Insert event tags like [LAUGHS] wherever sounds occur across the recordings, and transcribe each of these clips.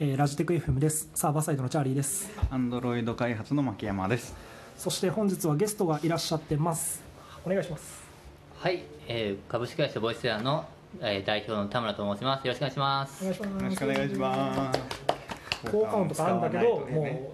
えーラジテク FM ですサーバーサイドのチャーリーですアンドロイド開発の牧山です。そして本日はゲストがいらっしゃってますお願いしますはい、えー株式会社ボイスエアの、えー代表の田村と申します。よろしくお願いします。よろしくお願いします。効果音とかあるんだけど、も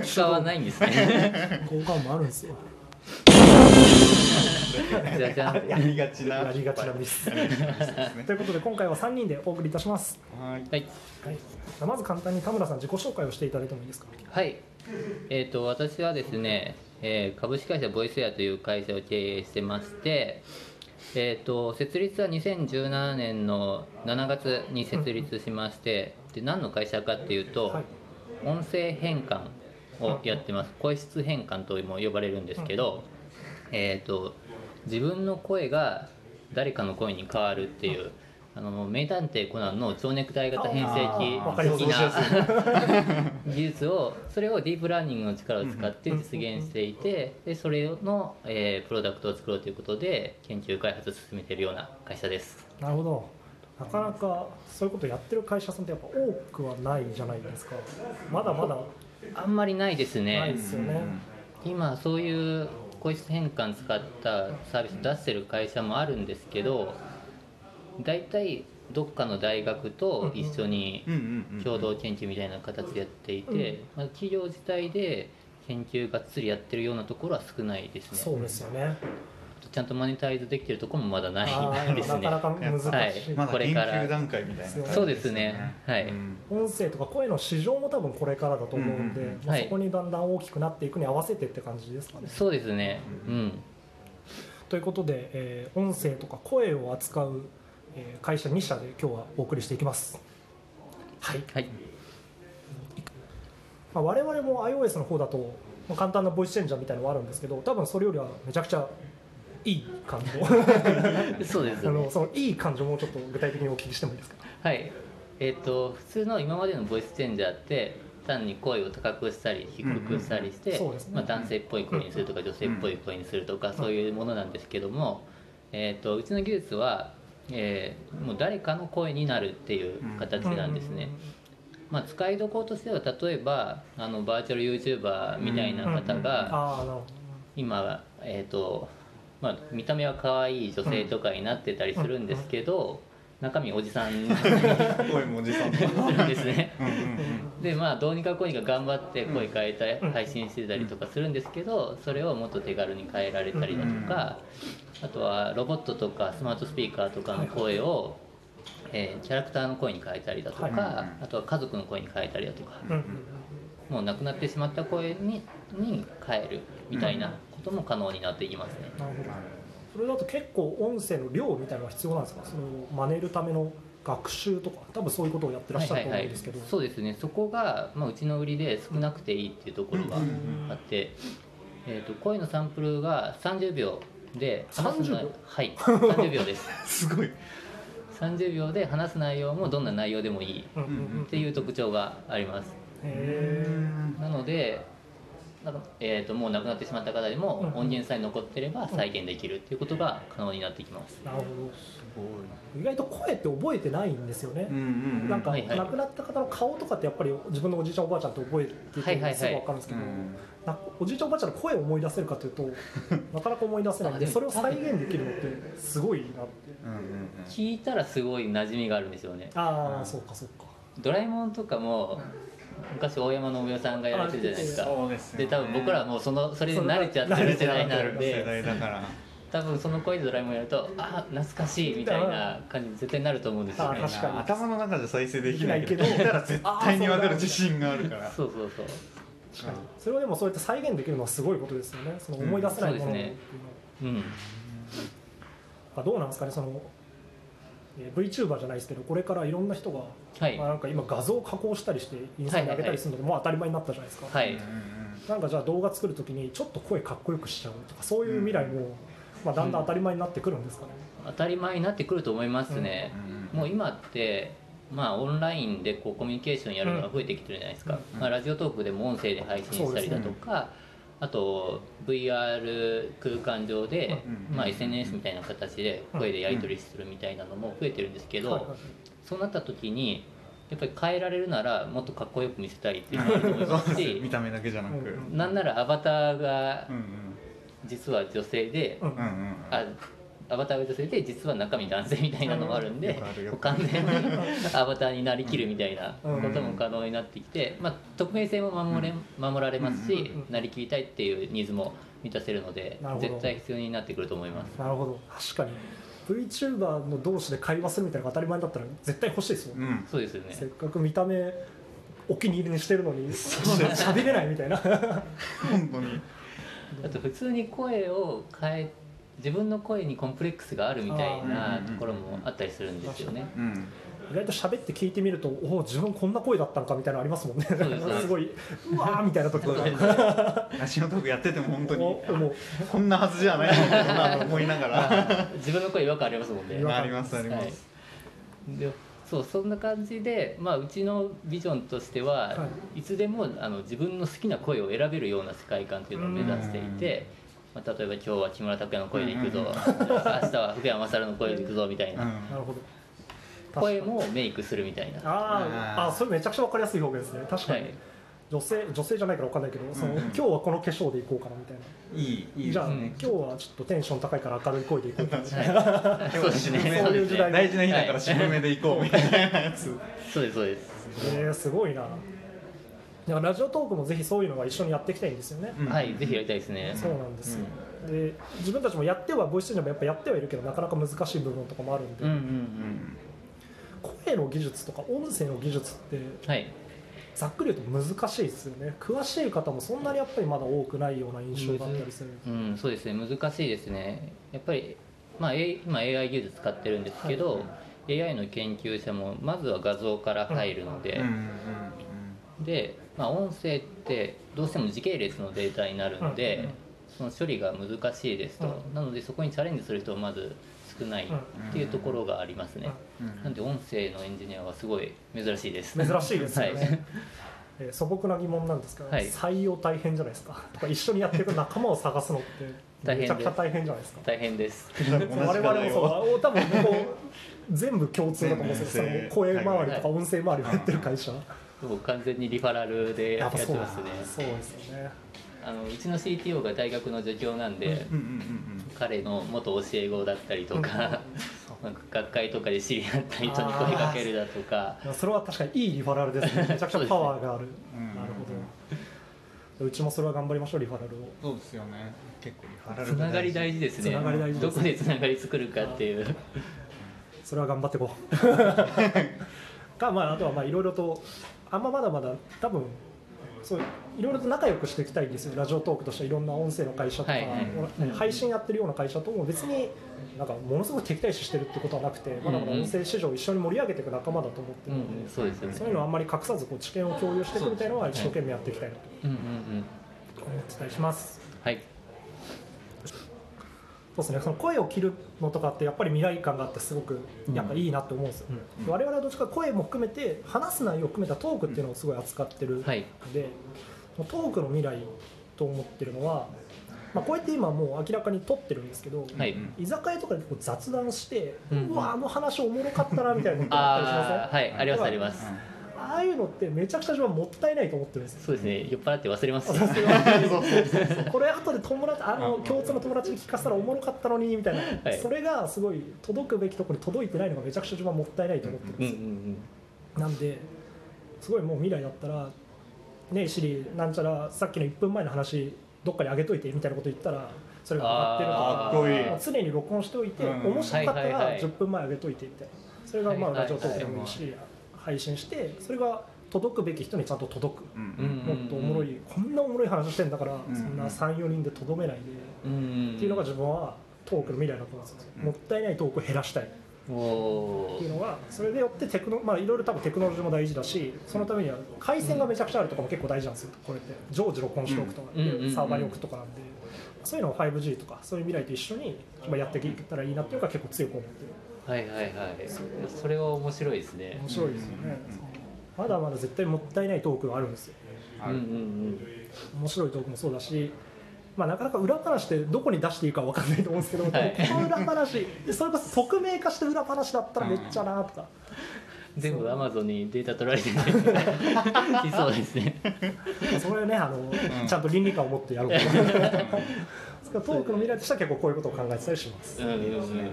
う [LAUGHS] 使わないんですね。[LAUGHS] 効果音もあるんですよじゃあじゃあやりがちな。やりがちなミス。ということで今回は3人でお送りいたします、はい。はい、はい、まず簡単に田村さん自己紹介をしていただいてもいいですか？はい、えっ、と私はですね、えー株式会社ボイスエアという会社を経営してまして、えっ、と設立は2017年の7月に設立しまして、で何の会社かっていうと、はい。音声変換をやってます。声質変換とも呼ばれるんですけど、えっ、と自分の声が誰かの声に変わるっていうあの名探偵コナンの蝶ネクタイ型変声機的な [LAUGHS] 技術をそれをディープラーニングの力を使って実現していてでそれの、えープロダクトを作ろうということで研究開発を進めているような会社です。なるほど。なかなかそういうことやってる会社さんってやっぱ多くはないじゃないですか。まだまだあんまりないですね。ないですよね。今そういう声質変換使ったサービス出してる会社もあるんですけど大体どっかの大学と一緒に。共同研究みたいな形でやっていて、まあ、企業自体で研究がっつりやってるようなところは少ないですね。そうですよねちゃんとマネタイズできてるところもまだないあーですね。なかなか難しい、はいまだ研これから究段階みたいな。感じそうですねはい。うん音声とか声の市場も多分これからだと思うんで、うん。うんそこにだんだん大きくなっていくに合わせてって感じですかね。そうですね。うん。ということで、えー音声とか声を扱う、えー会社2社で今日はお送りしていきます。はい。はい。まあ、我々も iOS の方だと、まあ簡単なボイスチェンジャーみたいなのはあるんですけど多分それよりはめちゃくちゃいい感じ。[LAUGHS] そうですね。あのそのいい感じもちょっと具体的にお聞きしてもいいですか？はい。えっ、と普通の今までのボイスチェンジャーって単に声を高くしたり低くしたりして、まあ、男性っぽい声にするとか女性っぽい声にするとかそういうものなんですけども、えー、とうちの技術は、えーもう誰かの声になるっていう形なんですね。まあ、使いどころとしては例えばあのバーチャル YouTuber みたいな方が今、えーとまあ、見た目は可愛い女性とかになってたりするんですけど中身おじさん声もおじさん。だ。るんですね。でまあどうにかこうにか頑張って声変えたり配信してたりとかするんですけどそれをもっと手軽に変えられたりだとかあとはロボットとかスマートスピーカーとかの声をえーキャラクターの声に変えたりだとはい。かあとは家族の声に変えたりだとかもう亡くなってしまった声にに変えるみたいなことも可能になっていきますね。なるほど。それだと結構音声の量みたいなのが必要なんですか？それを真似るための学習とか多分そういうことをやってらっしゃると思うんですけど、そうですね。そこが、まあ、うちの売りで少なくていいっていうところがあって、えー、と声のサンプルが30秒で話す30秒？はい。[LAUGHS] 30秒です。すごい。30秒で話す内容もどんな内容でもいいっていう特徴があります。へなのでなんかえー、ともう亡くなってしまった方でもうん音源さえ残ってれば再現できるっていうことが可能になってきます。ーなるほすごどい。意外と声って覚えてないんですよね。うん、うんうん。なんかはいはい。亡くなった方の顔とかってやっぱり自分のおじいちゃんおばあちゃんって覚えてはいはいはいてすぐ分かるんですけど、うんなおじいちゃんおばあちゃんの声を思い出せるかというとなかなか思い出せないんでそれを再現できるのってすごいなって。うんうん聞いたらすごい馴染みがあるんですよね。ああそうかそうか。ドラえもんとかも昔大山信代さんがやられてるじゃないですか。そうで多分僕らはもうそのそれで慣れちゃってる世代なん世で代だから。多分その声でドラえもんやるとあ懐かしいみたいな感じに絶対なると思うんですよね。あ確かに。頭の中で再生できないけど、聞いたら [LAUGHS] 絶対に分かる自信があるから。そうそうそう。確かに。それをでもそうやって再現できるのはすごいことですよね。その思い出せないものっていうのは。うん。あどうなんですかねそのえー VTuber じゃないですけどこれからいろんな人が、はい。まあ、なんか今画像を加工したりしてインスタに上げたりするのでもう当たり前になったじゃないですか、はい。うんうんなんかじゃあ動画作るときにちょっと声かっこよくしちゃうとかそういう未来も、まあ、だんだん当たり前になってくるんですかね、当たり前になってくると思いますね、うん。もう今ってまあオンラインでこうコミュニケーションやるのが増えてきてるじゃないですか、うん。まあ、ラジオトークでも音声で配信したりだとか、あと VR 空間上で、うんまあ、SNS みたいな形で声でやり取りするみたいなのも増えてるんですけど、そうなった時にやっぱり変えられるならもっとかっこよく見せたいっていうのがあると思いますし [LAUGHS] 見た目だけじゃなく、なんならアバターがうん実は女性で、うんうんうん。あアバターが女性で実は中身男性みたいなのもあるんで、完全にアバターになりきるみたいなことも可能になってきて、まあ、匿名性も守れ守られますし、なりきりたいっていうニーズも満たせるので絶対必要になってくると思います。なるほど。確かに。VTuber の同士で会話するみたいなのが当たり前だったら絶対欲しいですもん、うん。うんそうですよね。せっかく見た目お気に入りにしてるのに喋れないみたいな。[LAUGHS] 本当に。あと普通に声を変え自分の声にコンプレックスがあるみたいなところもあったりするんですよね。うん。意外と喋って聞いてみるとおお自分こんな声だったのかみたいなのありますもんね。す。[LAUGHS] すごいうわーみたいな時とか。ラジオトークやってても本当にお思うこんなはずじゃないなと思いながら。[LAUGHS] 自分の声違和感ありますもんね。ありますあります、はい、でそうそんな感じで、まあ、うちのビジョンとしては、、はい。つでもあの自分の好きな声を選べるような世界観というのを目指していて、まあ、例えば今日は木村拓哉の声でいくぞ、うん明日は福山雅治の声でいくぞみたいな、なるほど。声もメイクするみたいな。あーあそれめちゃくちゃ分かりやすい表現ですね。確かに、はい。女性女性じゃないから分かんないけど、そのうんうん。今日はこの化粧でいこうかなみたいな。いいいいいじゃあ、うん今日はちょっとテンション高いから明るい声でいこうかなみたいな。はい、そうですね。そういう時代大事な日だから渋めで行こうみたいなやつ、[LAUGHS] そうですそうです。えー、すごいなだからラジオトークもぜひそういうのが一緒にやっていきたいんですよね、うん。はいぜひやりたいですね。そうなんですよ、で自分たちもやってはボイスチェンジャーもやっぱやってはいるけどなかなか難しい部分とかもあるんで、うんうんううん。ん声の技術とか音声の技術ってはい。ざっくり言うと難しいですよね。詳しい方もそんなにやっぱりまだ多くないような印象があったりする、うん、そうですね。難しいですね。やっぱり、まあ、今 AI 技術使ってるんですけど、AI の研究者もまずは画像から入るので、うんうんで、まあ、音声ってどうしても時系列のデータになるので、その処理が難しいですと、うん。なのでそこにチャレンジする人はまず少ないっていうところがありますね、うん。うん。なんで音声のエンジニアはすごい珍しいです。珍しいですよね、はい。[LAUGHS] えー素朴な疑問なんですけど、はい。採用大変じゃないですか。[LAUGHS] とか一緒にやっていく仲間を探すのってめちゃくちゃ大変じゃないですか。大変です。[LAUGHS] 我々もそう。多分こう全部共通だと思うんですよ。その声周りとか音声周りをやってる会社、もう完全にリファラルでやってますね。そうですよね。あのうちの CTO が大学の助教なんで、彼の元教え子だったりと [LAUGHS] か、なんか学会とかで知り合った人に声かけるだとか。それは確かにいいリファラルですね。[LAUGHS] めちゃくちゃパワーがある、うんなるほど。うちもそれは頑張りましょうリファラルを。そうですよね。結構リファラつルながり大事ですね。つながり大事ですどこでつながり作るかっていう。それは頑張っていこう。[LAUGHS] かまああとはまあいろいろとあんままだまだ多分そういろいろと仲良くしていきたいんですよ。ラジオトークとしていろんな音声の会社とか、はい。はい配信やってるような会社とも別になんかものすごく敵対視してるってことはなくてまだまだ音声市場を一緒に盛り上げていく仲間だと思ってるので、うんそうでね。そういうのをあんまり隠さずこう知見を共有していくみたいなのは一生懸命やっていきたいなと思ってたりします。はいそうですね、その声を切るのとかってやっぱり未来感があってすごくやっぱいいなって思うんですよ、うん。我々はどっちか声も含めて話す内容を含めたトークっていうのをすごい扱ってるのはい。で、トークの未来と思ってるのは、まあ、こうやって今もう明らかに撮ってるんですけど、はい。居酒屋とかでこう雑談して、ううんわあの話おもろかったなみたいなのってあったりしません？はい。ありますありますああいうのってめちゃくちゃ自分はもったいないと思ってるんですよ。そうですね。酔っ払って忘れます。これ後で友達あの共通の友達に聞かせたらおもろかったのにみたいな、はい。それがすごい届くべきところに届いてないのがめちゃくちゃ自分はもったいないと思ってるんうんですよ、うんうんなんですごいもう未来だったらねシリなんちゃらさっきの1分前の話どっかに上げといてみたいなこと言ったらそれが上がってるとかかっこいい。まあ常に録音しておいて、うん。面白かったらはいはいはい。10分前上げといてみたいなそれがまあはいはいラジオトークでもいいし、配信してそれが届くべき人にちゃんと届く、もっとおもろい、こんなおもろい話してんだから、んそんな34人でとどめないで、っていうのが自分はトークの未来だと思うんです。よ、うんもったいないトークを減らしたい。っていうのはそれでよってテクノまあいろいろ多分テクノロジーも大事だしそのためには回線がめちゃくちゃあるとかも結構大事なんですよ。これって。常時録音しておくとか、サーバーに置くとかなんで。そういうのを 5G とかそういう未来と一緒にまあやっていけたらいいなっていうのが結構強く思ってるはいはいはい。それは面白いですね。面白いですよね、まだまだ絶対もったいないトークがあるんですよ。うんうんうん。面白いトークもそうだし、まあ、なかなか裏話ってどこに出していいか分かんないと思うんですけど、はい。この裏話それこそ匿名化して裏話だったらめっちゃなとか、全部アマゾンにデータ取られて [LAUGHS] ていそうですね。それねあの、ん。ちゃんと倫理観を持ってやろうと。[LAUGHS] ですからトークの未来としては結構こういうことを考えてたりします。うんうんうん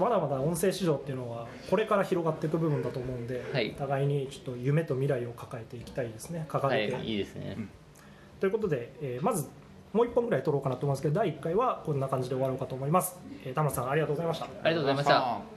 まだまだ音声市場っていうのはこれから広がっていく部分だと思うんで、はい。互いにちょっと夢と未来を抱えていきたいですね掲はげて、いいいですね。ということで、えーまずもう一本ぐらい取ろうかなと思いますけど第1回はこんな感じで終わろうかと思います、えー田村さんありがとうございました。ありがとうございました